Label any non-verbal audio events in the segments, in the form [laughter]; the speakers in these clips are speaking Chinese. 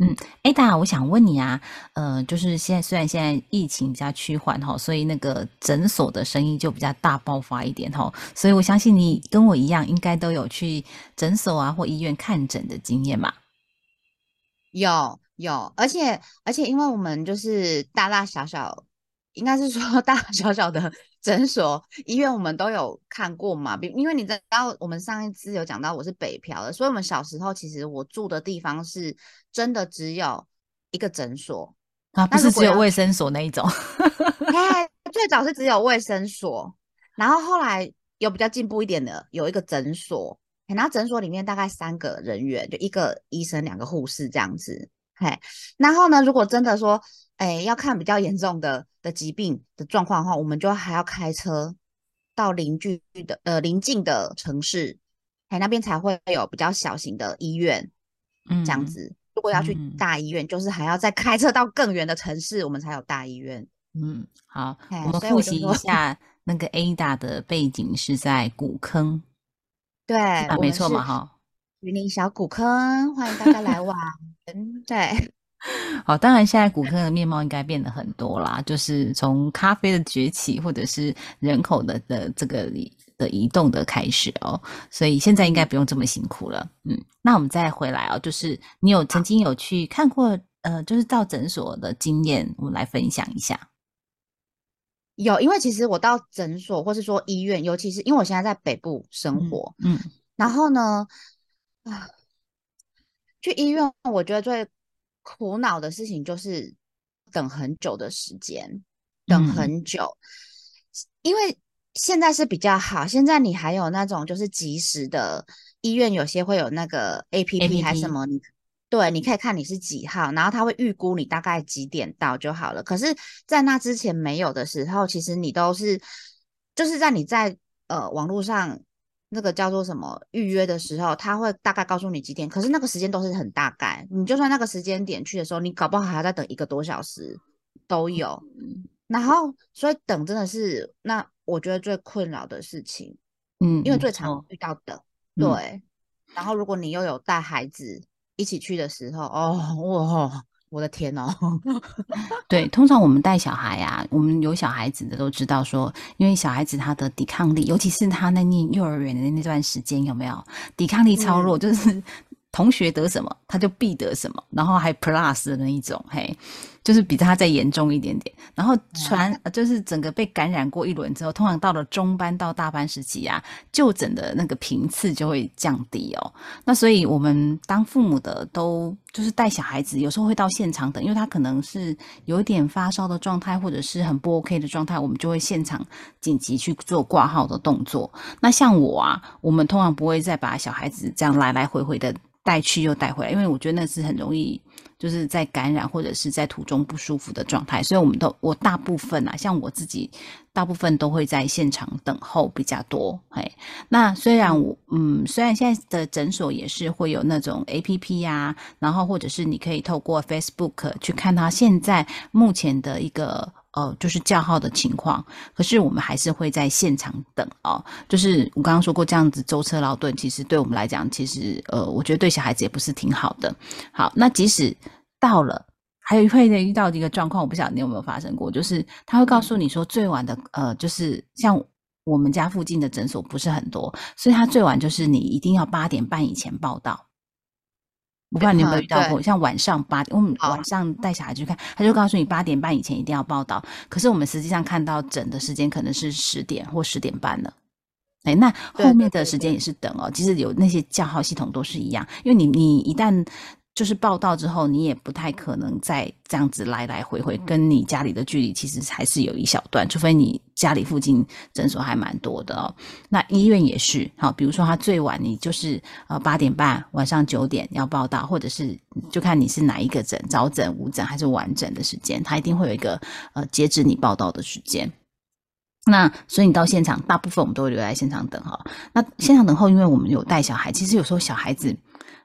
嗯，Ada，我想问你啊，呃，就是现在虽然现在疫情比较趋缓哈，所以那个诊所的生意就比较大爆发一点哈，所以我相信你跟我一样，应该都有去诊所啊或医院看诊的经验嘛？有有，而且而且，因为我们就是大大小小，应该是说 [laughs] 大大小小的。[laughs] 诊所、医院我们都有看过嘛？比因为你知道，我们上一次有讲到我是北漂的，所以我们小时候其实我住的地方是真的只有一个诊所啊，不是只有卫生所那一种。哎，最早是只有卫生所，然后后来有比较进步一点的，有一个诊所，然后诊所里面大概三个人员，就一个医生、两个护士这样子。嘿，然后呢，如果真的说，哎，要看比较严重的的疾病的状况的话，我们就还要开车到邻居的呃邻近的城市，哎，那边才会有比较小型的医院，嗯，这样子。如果要去大医院，就是还要再开车到更远的城市，我们才有大医院。嗯，好，我们复习一下那个 Ada 的背景是在古坑，对，没错嘛，哈。云林小古坑，欢迎大家来玩。[laughs] 对，[laughs] 好，当然现在古坑的面貌应该变得很多啦，就是从咖啡的崛起，或者是人口的的这个的移动的开始哦，所以现在应该不用这么辛苦了。嗯，那我们再回来哦，就是你有曾经有去看过呃，就是到诊所的经验，我们来分享一下。有，因为其实我到诊所或是说医院，尤其是因为我现在在北部生活，嗯，然后呢。啊，去医院，我觉得最苦恼的事情就是等很久的时间，等很久。因为现在是比较好，现在你还有那种就是及时的医院，有些会有那个 A P P 还是什么，你对，你可以看你是几号，然后他会预估你大概几点到就好了。可是，在那之前没有的时候，其实你都是就是在你在呃网络上。那个叫做什么预约的时候，他会大概告诉你几点，可是那个时间都是很大概。你就算那个时间点去的时候，你搞不好还要再等一个多小时都有。然后，所以等真的是那我觉得最困扰的事情，嗯，因为最常遇到的，对。然后，如果你又有带孩子一起去的时候，哦，[laughs] 哇。我的天哦，[laughs] 对，通常我们带小孩啊，我们有小孩子的都知道说，因为小孩子他的抵抗力，尤其是他那念幼儿园的那段时间，有没有？抵抗力超弱，就是。同学得什么，他就必得什么，然后还 plus 的那一种，嘿，就是比他再严重一点点。然后传就是整个被感染过一轮之后，通常到了中班到大班时期啊，就诊的那个频次就会降低哦。那所以我们当父母的都就是带小孩子，有时候会到现场等，因为他可能是有一点发烧的状态，或者是很不 OK 的状态，我们就会现场紧急去做挂号的动作。那像我啊，我们通常不会再把小孩子这样来来回回的。带去又带回来，因为我觉得那是很容易，就是在感染或者是在途中不舒服的状态，所以我们都我大部分啊，像我自己，大部分都会在现场等候比较多。嘿，那虽然我嗯，虽然现在的诊所也是会有那种 A P P 呀，然后或者是你可以透过 Facebook 去看他现在目前的一个。呃，就是叫号的情况，可是我们还是会在现场等哦。就是我刚刚说过，这样子舟车劳顿，其实对我们来讲，其实呃，我觉得对小孩子也不是挺好的。好，那即使到了，还有会遇到一个状况，我不晓得你有没有发生过，就是他会告诉你说，最晚的呃，就是像我们家附近的诊所不是很多，所以他最晚就是你一定要八点半以前报到。我不知道你有没有遇到过，像晚上八点，我们晚上带小孩去看，他就告诉你八点半以前一定要报到。可是我们实际上看到整的时间可能是十点或十点半了。哎，那后面的时间也是等哦。其实有那些叫号系统都是一样，因为你你一旦就是报到之后，你也不太可能再这样子来来回回，跟你家里的距离其实还是有一小段，除非你家里附近诊所还蛮多的哦。那医院也是，好，比如说他最晚你就是呃八点半晚上九点要报到，或者是就看你是哪一个诊，早诊、午诊还是晚诊的时间，他一定会有一个呃截止你报到的时间。那所以你到现场，大部分我们都会留在现场等哈。那现场等候，因为我们有带小孩，其实有时候小孩子。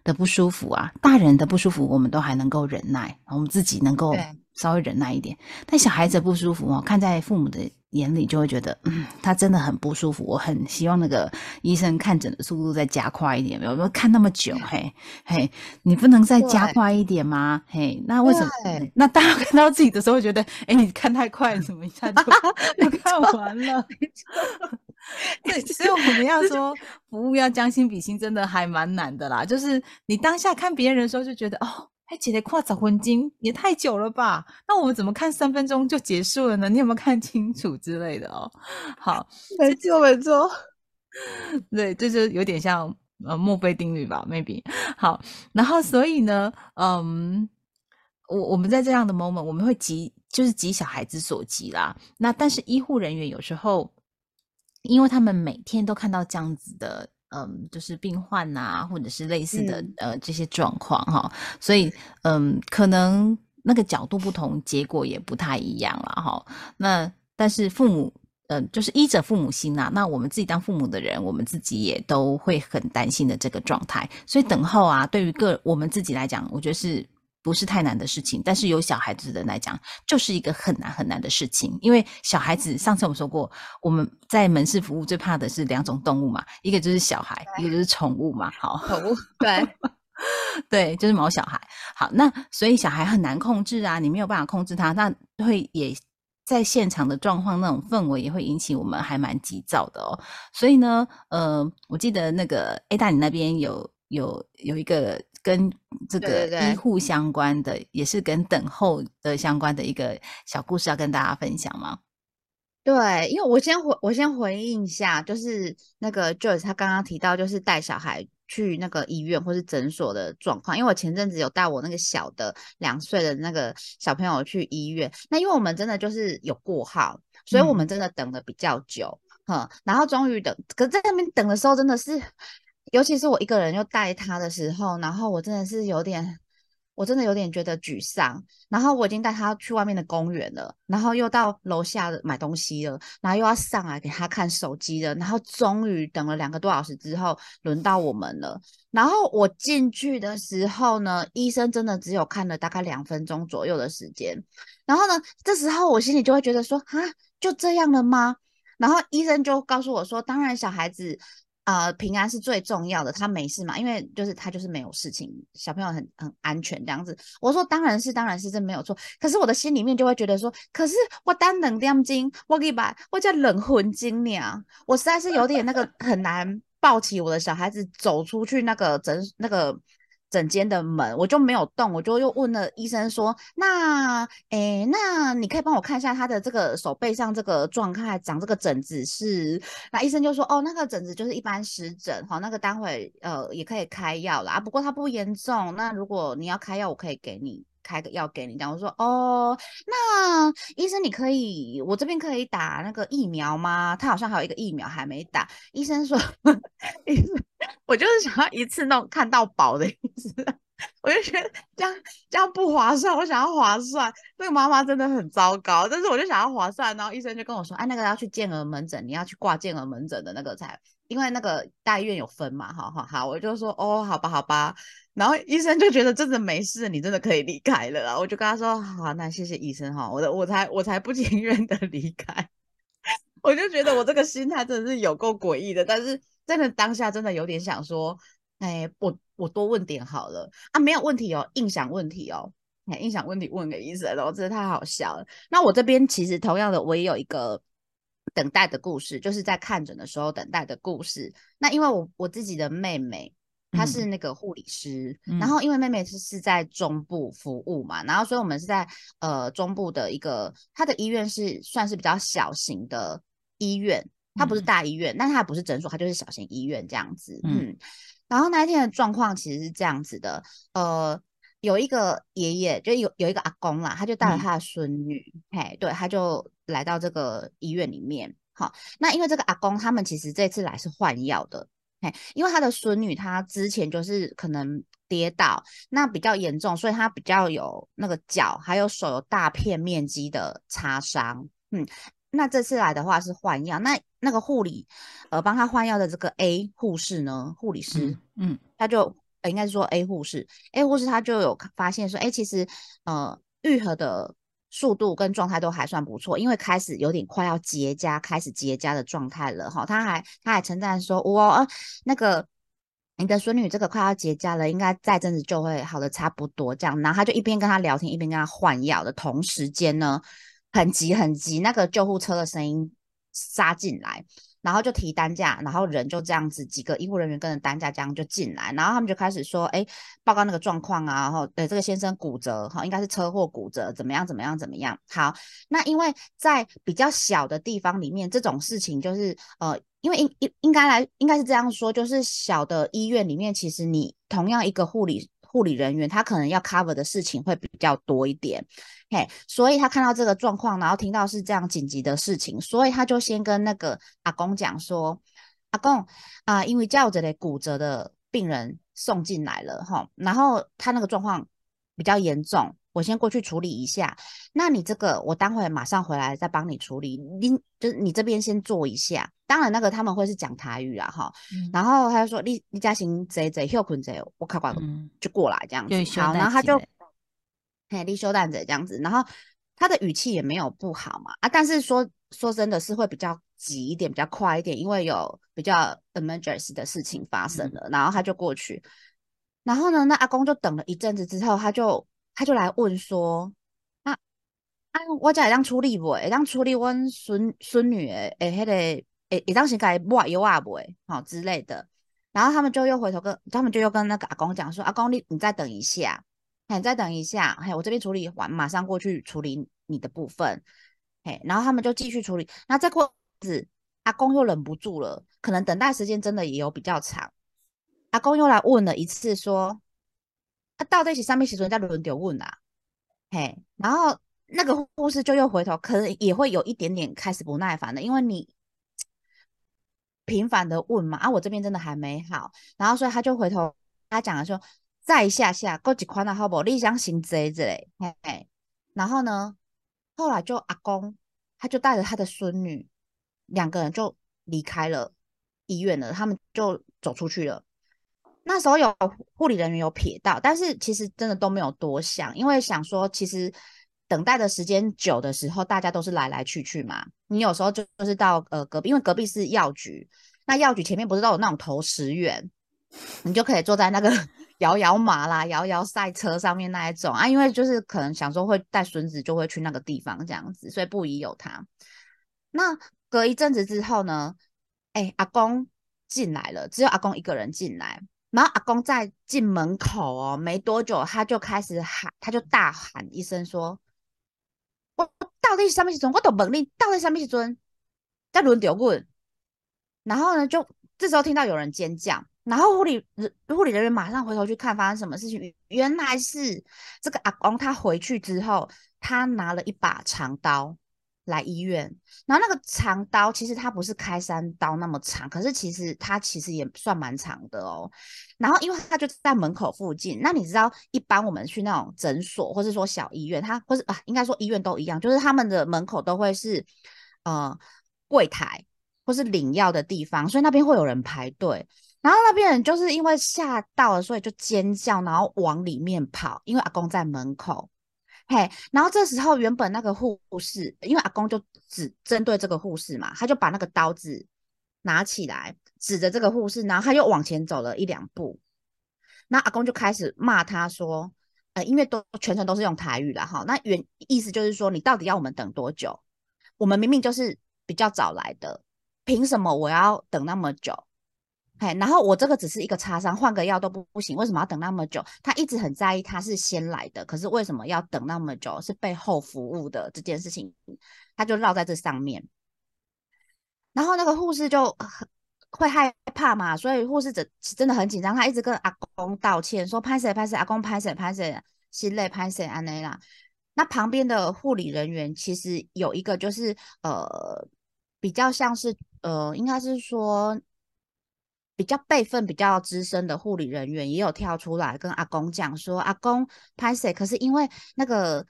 的不舒服啊，大人的不舒服我们都还能够忍耐，我们自己能够稍微忍耐一点。但小孩子不舒服哦，看在父母的眼里就会觉得，嗯，他真的很不舒服。我很希望那个医生看诊的速度再加快一点，有没有看那么久？嘿，嘿，你不能再加快一点吗？嘿，那为什么？那大家看到自己的时候会觉得，哎，你看太快，怎么一下就 [laughs] 看完了？[laughs] 对，所以我们要说，服务要将心比心，真的还蛮难的啦。就是你当下看别人的时候，就觉得哦，还姐得跨找魂金也太久了吧？那我们怎么看三分钟就结束了呢？你有没有看清楚之类的哦？[laughs] 好，没错没错，[laughs] 对，这就有点像呃墨菲定律吧？Maybe 好，然后所以呢，嗯，我我们在这样的 moment，我们会急，就是急小孩子所急啦。那但是医护人员有时候。因为他们每天都看到这样子的，嗯，就是病患呐，或者是类似的呃这些状况哈，所以嗯，可能那个角度不同，结果也不太一样了哈。那但是父母，嗯，就是医者父母心呐。那我们自己当父母的人，我们自己也都会很担心的这个状态。所以等候啊，对于个我们自己来讲，我觉得是。不是太难的事情，但是有小孩子的人来讲，就是一个很难很难的事情。因为小孩子，上次我们说过，我们在门市服务最怕的是两种动物嘛，一个就是小孩，一个就是宠物嘛。好，宠物对 [laughs] 对，就是毛小孩。好，那所以小孩很难控制啊，你没有办法控制他，那会也在现场的状况那种氛围也会引起我们还蛮急躁的哦。所以呢，呃，我记得那个 A 大你那边有有有一个。跟这个医护相关的，也是跟等候的相关的一个小故事，要跟大家分享吗？对，因为我先回，我先回应一下，就是那个 Joyce 他刚刚提到，就是带小孩去那个医院或是诊所的状况。因为我前阵子有带我那个小的两岁的那个小朋友去医院，那因为我们真的就是有过号，所以我们真的等的比较久，嗯，然后终于等，可是在那边等的时候，真的是。尤其是我一个人又带他的时候，然后我真的是有点，我真的有点觉得沮丧。然后我已经带他去外面的公园了，然后又到楼下买东西了，然后又要上来给他看手机了。然后终于等了两个多小时之后，轮到我们了。然后我进去的时候呢，医生真的只有看了大概两分钟左右的时间。然后呢，这时候我心里就会觉得说，啊，就这样了吗？然后医生就告诉我说，当然小孩子。呃，平安是最重要的，他没事嘛？因为就是他就是没有事情，小朋友很很安全这样子。我说当然是，当然是这没有错。可是我的心里面就会觉得说，可是我单冷点金，我给把我叫冷魂金娘，我实在是有点那个很难抱起我的小孩子走出去那个诊那个。整间的门我就没有动，我就又问了医生说：“那，诶，那你可以帮我看一下他的这个手背上这个状态，长这个疹子是？”那医生就说：“哦，那个疹子就是一般湿疹，好，那个待会呃也可以开药啦，不过它不严重。那如果你要开药，我可以给你。”开个药给你，讲我说哦，那医生你可以，我这边可以打那个疫苗吗？他好像还有一个疫苗还没打。医生说，[laughs] 医生，[laughs] 我就是想要一次弄看到饱的意思，[laughs] 我就觉得这样这样不划算，我想要划算。那个妈妈真的很糟糕，但是我就想要划算，然后医生就跟我说，哎，那个要去健儿门诊，你要去挂健儿门诊的那个才。因为那个大医院有分嘛，好好好，我就说哦，好吧，好吧，然后医生就觉得真的没事，你真的可以离开了，我就跟他说好，那谢谢医生哈，我的我才我才不情愿的离开，[laughs] 我就觉得我这个心态真的是有够诡异的，但是真的当下真的有点想说，哎，我我多问点好了啊，没有问题哦，印象问题哦，哎，印象问题问给医生了，我真的太好笑了。那我这边其实同样的，我也有一个。等待的故事，就是在看诊的时候等待的故事。那因为我我自己的妹妹，她是那个护理师，然后因为妹妹是是在中部服务嘛，然后所以我们是在呃中部的一个，她的医院是算是比较小型的医院，它不是大医院，但它不是诊所，它就是小型医院这样子。嗯，然后那一天的状况其实是这样子的，呃，有一个爷爷，就有有一个阿公啦，他就带了他的孙女，嘿，对，他就来到这个医院里面。好，那因为这个阿公他们其实这次来是换药的，嘿，因为他的孙女她之前就是可能跌倒，那比较严重，所以她比较有那个脚还有手有大片面积的擦伤，嗯，那这次来的话是换药，那那个护理呃帮他换药的这个 A 护士呢，护理师，嗯，他就应该是说 A 护士，A 护士他就有发现说，哎，其实呃愈合的。速度跟状态都还算不错，因为开始有点快要结痂，开始结痂的状态了哈。他还他还称赞说：“哇那个你的孙女这个快要结痂了，应该再阵子就会好的差不多。”这样，然后他就一边跟他聊天，一边跟他换药的同时间呢，很急很急，那个救护车的声音杀进来。然后就提担架，然后人就这样子，几个医护人员跟着担架这样就进来，然后他们就开始说，哎，报告那个状况啊，然后对这个先生骨折，哈，应该是车祸骨折，怎么样怎么样怎么样？好，那因为在比较小的地方里面，这种事情就是呃，因为应应应该来应该是这样说，就是小的医院里面，其实你同样一个护理。护理人员他可能要 cover 的事情会比较多一点，嘿，所以他看到这个状况，然后听到是这样紧急的事情，所以他就先跟那个阿公讲说：“阿公啊，因为叫着的骨折的病人送进来了哈，然后他那个状况比较严重，我先过去处理一下。那你这个我待会马上回来再帮你处理，你就是你这边先做一下。当然那个他们会是讲台语啊哈，然后他就说你你家行贼贼休困这，我快快就过来这样子。好，然后他就嘿你休蛋者这样子，然后他的语气也没有不好嘛啊，但是说说真的是会比较急一点，比较快一点，因为有比较 emergency 的事情发生了，然后他就过去，然后呢，那阿公就等了一阵子之后，他就他就来问说。啊，我家会当处理不？会当处理阮孙孙女诶，诶，迄个诶，会当时该抹油啊不？好之类的。然后他们就又回头跟他们就又跟那个阿公讲说：“阿公，你你再等一下，你再等一下，嘿，我这边处理完，马上过去处理你的部分。”嘿，然后他们就继续处理。那再过子，阿公又忍不住了，可能等待时间真的也有比较长。阿公又来问了一次说：“啊，到底是上面时阵在轮流问啊？”嘿，然后。那个护士就又回头，可能也会有一点点开始不耐烦的，因为你频繁的问嘛，啊，我这边真的还没好，然后所以他就回头，他讲了说，再下下过几宽的好不？你想行这之类，嘿嘿，然后呢，后来就阿公他就带着他的孙女两个人就离开了医院了，他们就走出去了。那时候有护理人员有瞥到，但是其实真的都没有多想，因为想说其实。等待的时间久的时候，大家都是来来去去嘛。你有时候就就是到呃隔壁，因为隔壁是药局，那药局前面不是都有那种投十元，你就可以坐在那个摇摇马啦、摇摇赛车上面那一种啊。因为就是可能想说会带孙子，就会去那个地方这样子，所以不宜有他。那隔一阵子之后呢，哎，阿公进来了，只有阿公一个人进来。然后阿公在进门口哦，没多久他就开始喊，他就大喊一声说。我到底是什么时阵？我都问你，到底什么时阵在轮流问？然后呢，就这时候听到有人尖叫，然后护理人护理人员马上回头去看发生什么事情。原来是这个阿公他回去之后，他拿了一把长刀。来医院，然后那个长刀其实它不是开山刀那么长，可是其实它其实也算蛮长的哦。然后因为他就在门口附近，那你知道一般我们去那种诊所或是说小医院，他或是啊应该说医院都一样，就是他们的门口都会是呃柜台或是领药的地方，所以那边会有人排队。然后那边人就是因为吓到了，所以就尖叫，然后往里面跑，因为阿公在门口。嘿，然后这时候原本那个护士，因为阿公就只针对这个护士嘛，他就把那个刀子拿起来指着这个护士，然后他又往前走了一两步，那阿公就开始骂他说：“呃，因为都全程都是用台语的哈，那原意思就是说，你到底要我们等多久？我们明明就是比较早来的，凭什么我要等那么久？”然后我这个只是一个擦伤，换个药都不不行，为什么要等那么久？他一直很在意他是先来的，可是为什么要等那么久？是背后服务的这件事情，他就绕在这上面。然后那个护士就会害怕嘛，所以护士真真的很紧张，他一直跟阿公道歉，说拍谁拍谁，阿公拍谁拍谁。心累拍谁安内啦。那旁边的护理人员其实有一个就是呃比较像是呃应该是说比较辈分比较资深的护理人员也有跳出来跟阿公讲说阿公拍谁，可是因为那个。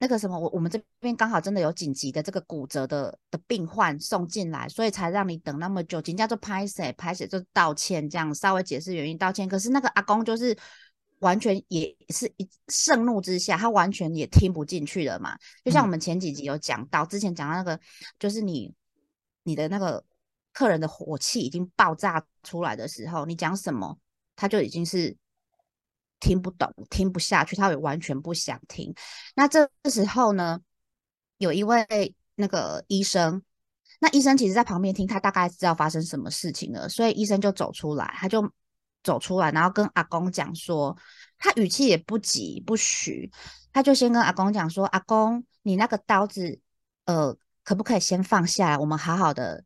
那个什么，我我们这边刚好真的有紧急的这个骨折的的病患送进来，所以才让你等那么久。紧叫做拍谁拍谁就道歉，这样稍微解释原因道歉。可是那个阿公就是完全也是一盛怒之下，他完全也听不进去了嘛。就像我们前几集有讲到，之前讲到那个，就是你你的那个客人的火气已经爆炸出来的时候，你讲什么他就已经是。听不懂，听不下去，他也完全不想听。那这时候呢，有一位那个医生，那医生其实在旁边听，他大概知道发生什么事情了，所以医生就走出来，他就走出来，然后跟阿公讲说，他语气也不急不徐，他就先跟阿公讲说，阿公，你那个刀子，呃，可不可以先放下来，我们好好的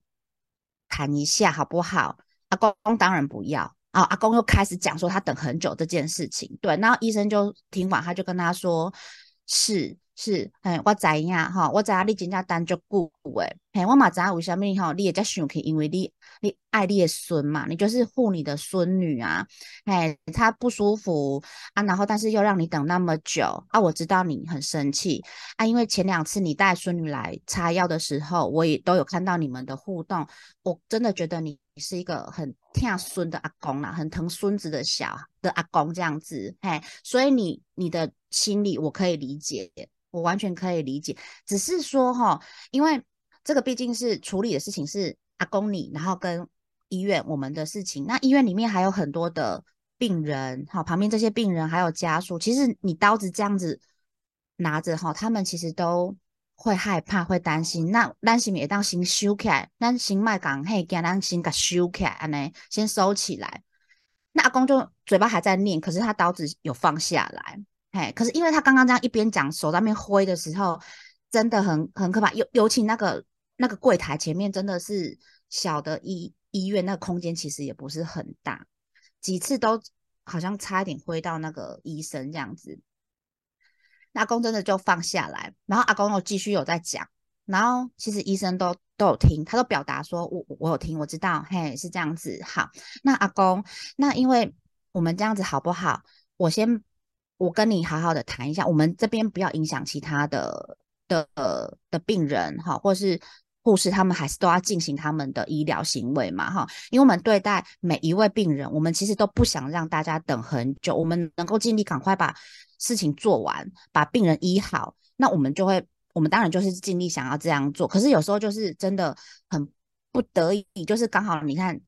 谈一下，好不好？阿公当然不要。啊，阿公又开始讲说他等很久这件事情，对，然后医生就听完，他就跟他说是。是，嘿，我知影哈，我知影你真正等足久诶，嘿，我嘛知影为虾米吼，你也在想起，因为你你爱你的孙嘛，你就是护你的孙女啊，嘿，她不舒服啊，然后但是又让你等那么久啊，我知道你很生气啊，因为前两次你带孙女来擦药的时候，我也都有看到你们的互动，我真的觉得你是一个很疼孙的阿公啦，很疼孙子的小的阿公这样子，嘿，所以你你的心理我可以理解。我完全可以理解，只是说哈，因为这个毕竟是处理的事情是阿公你，然后跟医院我们的事情，那医院里面还有很多的病人，好，旁边这些病人还有家属，其实你刀子这样子拿着哈，他们其实都会害怕，会担心。那担心也当心收起来，担心麦讲嘿，给咱心给收起来，安尼先收起来。那阿公就嘴巴还在念，可是他刀子有放下来。嘿，可是因为他刚刚这样一边讲，手在那边挥的时候，真的很很可怕。尤尤其那个那个柜台前面，真的是小的医医院，那个空间其实也不是很大，几次都好像差一点挥到那个医生这样子。阿公真的就放下来，然后阿公又继续有在讲，然后其实医生都都有听，他都表达说我我有听，我知道，嘿，是这样子。好，那阿公，那因为我们这样子好不好？我先。我跟你好好的谈一下，我们这边不要影响其他的的的病人哈，或是护士，他们还是都要进行他们的医疗行为嘛哈。因为我们对待每一位病人，我们其实都不想让大家等很久，我们能够尽力赶快把事情做完，把病人医好，那我们就会，我们当然就是尽力想要这样做。可是有时候就是真的很不得已，就是刚好你看。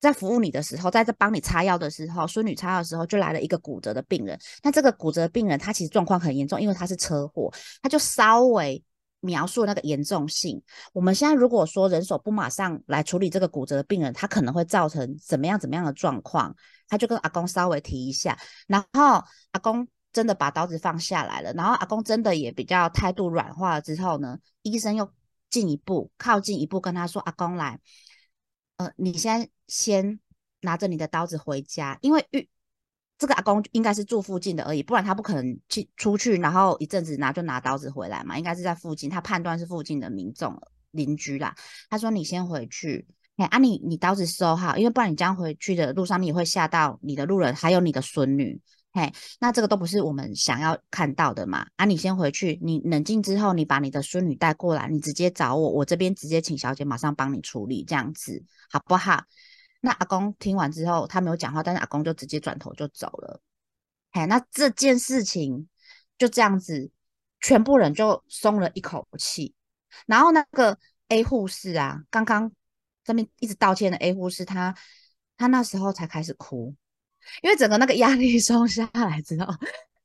在服务你的时候，在这帮你擦药的时候，孙女擦药的时候，就来了一个骨折的病人。那这个骨折病人，他其实状况很严重，因为他是车祸。他就稍微描述那个严重性。我们现在如果说人手不马上来处理这个骨折的病人，他可能会造成怎么样怎么样的状况？他就跟阿公稍微提一下，然后阿公真的把刀子放下来了，然后阿公真的也比较态度软化了之后呢，医生又进一步靠近一步跟他说：“阿公来。”呃，你先先拿着你的刀子回家，因为遇这个阿公应该是住附近的而已，不然他不可能去出去，然后一阵子拿就拿刀子回来嘛，应该是在附近，他判断是附近的民众邻居啦。他说你先回去，哎，啊你你刀子收好，因为不然你这样回去的路上，你也会吓到你的路人，还有你的孙女。嘿，那这个都不是我们想要看到的嘛？啊，你先回去，你冷静之后，你把你的孙女带过来，你直接找我，我这边直接请小姐马上帮你处理，这样子好不好？那阿公听完之后，他没有讲话，但是阿公就直接转头就走了。嘿，那这件事情就这样子，全部人就松了一口气。然后那个 A 护士啊，刚刚这边一直道歉的 A 护士，他他那时候才开始哭。因为整个那个压力松下来之后，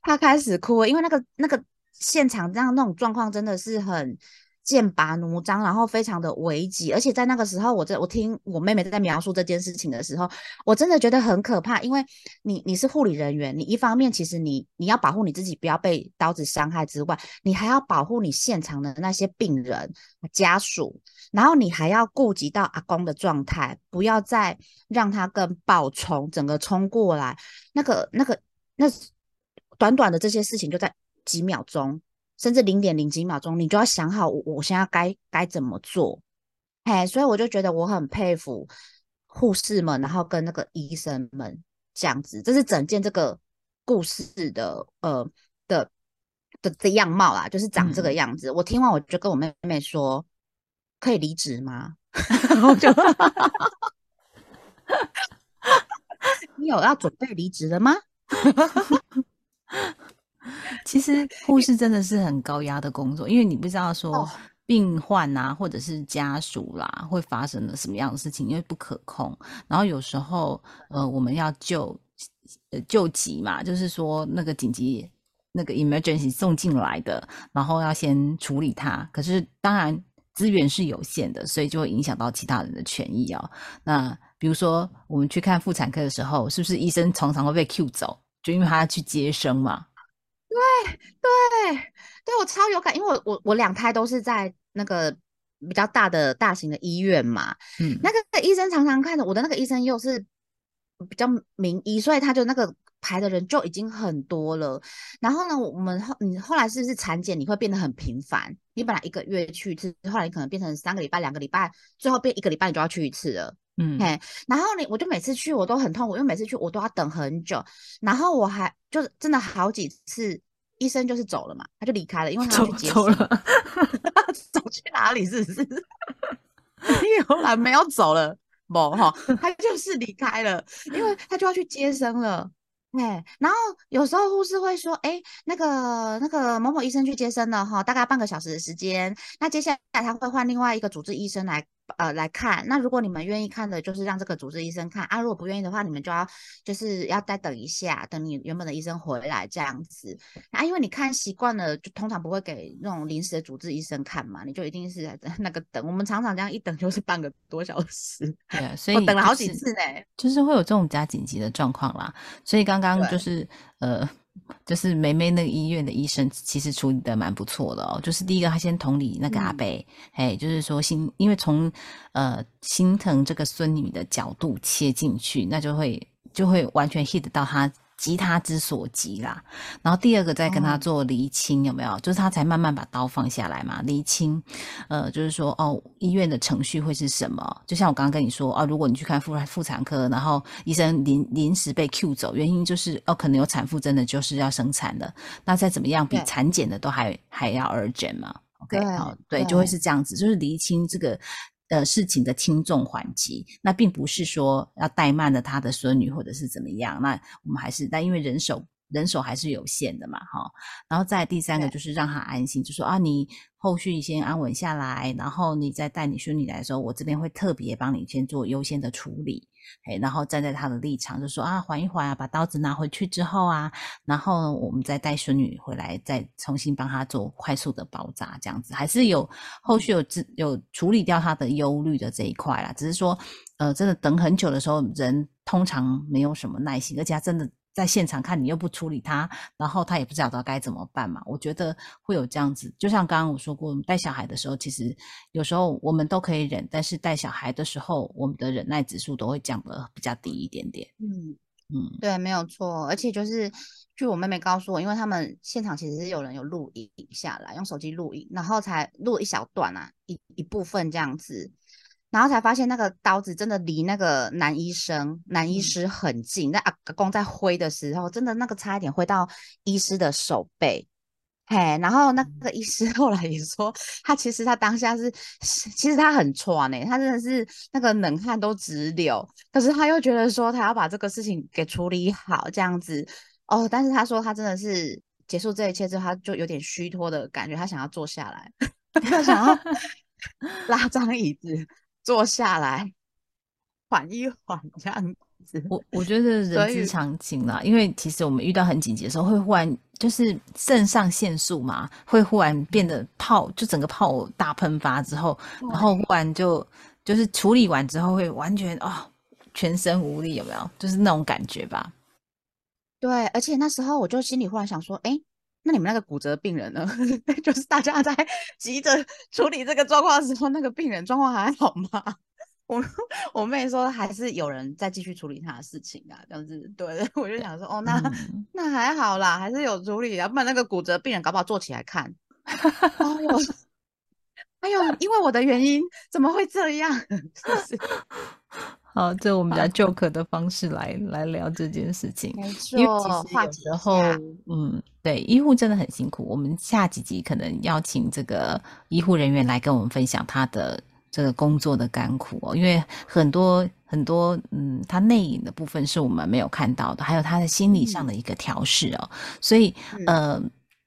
他开始哭，因为那个那个现场这样那种状况真的是很剑拔弩张，然后非常的危急，而且在那个时候，我在我听我妹妹在描述这件事情的时候，我真的觉得很可怕，因为你你是护理人员，你一方面其实你你要保护你自己不要被刀子伤害之外，你还要保护你现场的那些病人家属。然后你还要顾及到阿公的状态，不要再让他更暴冲，整个冲过来。那个、那个、那短短的这些事情就在几秒钟，甚至零点零几秒钟，你就要想好我我现在该该怎么做。哎，所以我就觉得我很佩服护士们，然后跟那个医生们这样子，这是整件这个故事的呃的的的样貌啦，就是长这个样子。我听完我就跟我妹妹说，可以离职吗？[laughs] 然后就，[laughs] 你有要准备离职的吗？[laughs] 其实 [laughs] 护士真的是很高压的工作，因为你不知道说。病患啊，或者是家属啦，会发生了什么样的事情？因为不可控。然后有时候，呃，我们要救，呃，救急嘛，就是说那个紧急那个 emergency 送进来的，然后要先处理它。可是当然资源是有限的，所以就会影响到其他人的权益哦。那比如说我们去看妇产科的时候，是不是医生常常会被 Q 走？就因为他要去接生嘛。对对对，我超有感，因为我我我两胎都是在那个比较大的大型的医院嘛，嗯，那个医生常常看着我的那个医生又是比较名医，所以他就那个排的人就已经很多了。然后呢，我们后你后来是不是产检你会变得很频繁？你本来一个月去一次，后来你可能变成三个礼拜、两个礼拜，最后变一个礼拜你就要去一次了。嗯，嘿，然后你我就每次去我都很痛苦，因为每次去我都要等很久，然后我还就是真的好几次医生就是走了嘛，他就离开了，因为他要去接走了，[laughs] 走去哪里是不是？[laughs] 因为后来没有走了，某哈，他就是离开了，因为他就要去接生了。哎，然后有时候护士会说，哎，那个那个某某医生去接生了哈，大概半个小时的时间，那接下来他会换另外一个主治医生来呃来看。那如果你们愿意看的，就是让这个主治医生看啊；如果不愿意的话，你们就要就是要再等一下，等你原本的医生回来这样子啊。因为你看习惯了，就通常不会给那种临时的主治医生看嘛，你就一定是那个等。我们常常这样一等就 [laughs] 是半个多小时，对，所以我等了好几次呢，就是会有这种加紧急的状况啦。所以刚刚。刚就是呃，就是梅梅那个医院的医生，其实处理的蛮不错的哦。就是第一个，他先同理那个阿贝，哎，就是说心，因为从呃心疼这个孙女的角度切进去，那就会就会完全 hit 到他。急他之所急啦，然后第二个再跟他做厘清，有没有？就是他才慢慢把刀放下来嘛。厘清，呃，就是说，哦，医院的程序会是什么？就像我刚刚跟你说，哦，如果你去看妇妇产科，然后医生临临时被 Q 走，原因就是哦，可能有产妇真的就是要生产的，那再怎么样比产检的都还还要 urgent 嘛？OK，好，对，就会是这样子，就是厘清这个。呃，事情的轻重缓急，那并不是说要怠慢了他的孙女或者是怎么样，那我们还是，但因为人手人手还是有限的嘛，哈。然后再第三个就是让他安心，就说啊，你后续先安稳下来，然后你再带你孙女来的时候，我这边会特别帮你先做优先的处理。哎，然后站在他的立场，就说啊，缓一缓啊，把刀子拿回去之后啊，然后我们再带孙女回来，再重新帮他做快速的包扎，这样子还是有后续有有处理掉他的忧虑的这一块啦。只是说，呃，真的等很久的时候，人通常没有什么耐心，而且他真的。在现场看你又不处理他，然后他也不知道该怎么办嘛。我觉得会有这样子，就像刚刚我说过，带小孩的时候，其实有时候我们都可以忍，但是带小孩的时候，我们的忍耐指数都会降得比较低一点点。嗯嗯，对，没有错。而且就是据我妹妹告诉我，因为他们现场其实是有人有录影下来，用手机录影，然后才录一小段啊，一一部分这样子。然后才发现那个刀子真的离那个男医生、男医师很近。那阿公在挥的时候，真的那个差一点挥到医师的手背。嘿，然后那个医师 [laughs] 后来也说，他其实他当下是，其实他很喘呢，他真的是那个冷汗都直流。可是他又觉得说，他要把这个事情给处理好，这样子哦。但是他说他真的是结束这一切之后，他就有点虚脱的感觉，他想要坐下来，[laughs] 他想要 [laughs] 拉张椅子。坐下来，缓一缓，这样子。我我觉得人之常情啦，因为其实我们遇到很紧急的时候，会忽然就是肾上腺素嘛，会忽然变得泡，就整个泡大喷发之后，然后忽然就就是处理完之后，会完全哦，全身无力，有没有？就是那种感觉吧。对，而且那时候我就心里忽然想说，哎。那你们那个骨折病人呢？[laughs] 就是大家在 [laughs] 急着处理这个状况的时候，那个病人状况还好吗？[laughs] 我我妹说还是有人在继续处理他的事情啊，这样子，对，我就想说，哦，那那还好啦，还是有处理啊，不然那个骨折病人搞不好坐起来看，哎呦，哎呦，因为我的原因怎么会这样？是是？好，这我们比较 joke 的方式来来聊这件事情，没。错，有时候，嗯，对，医护真的很辛苦。我们下几集可能邀请这个医护人员来跟我们分享他的。这个工作的甘苦哦，因为很多很多，嗯，他内隐的部分是我们没有看到的，还有他的心理上的一个调试哦，所以呃，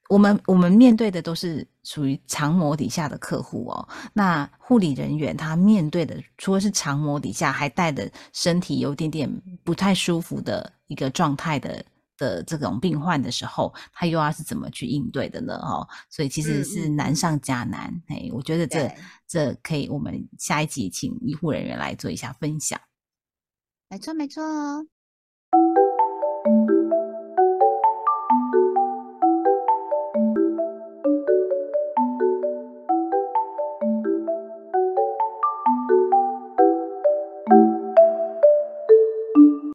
我们我们面对的都是属于长模底下的客户哦，那护理人员他面对的除了是长模底下，还带着身体有点点不太舒服的一个状态的。的这种病患的时候，他又要是怎么去应对的呢？哦，所以其实是难上加难。哎，我觉得这这可以，我们下一集请医护人员来做一下分享。没错，没错。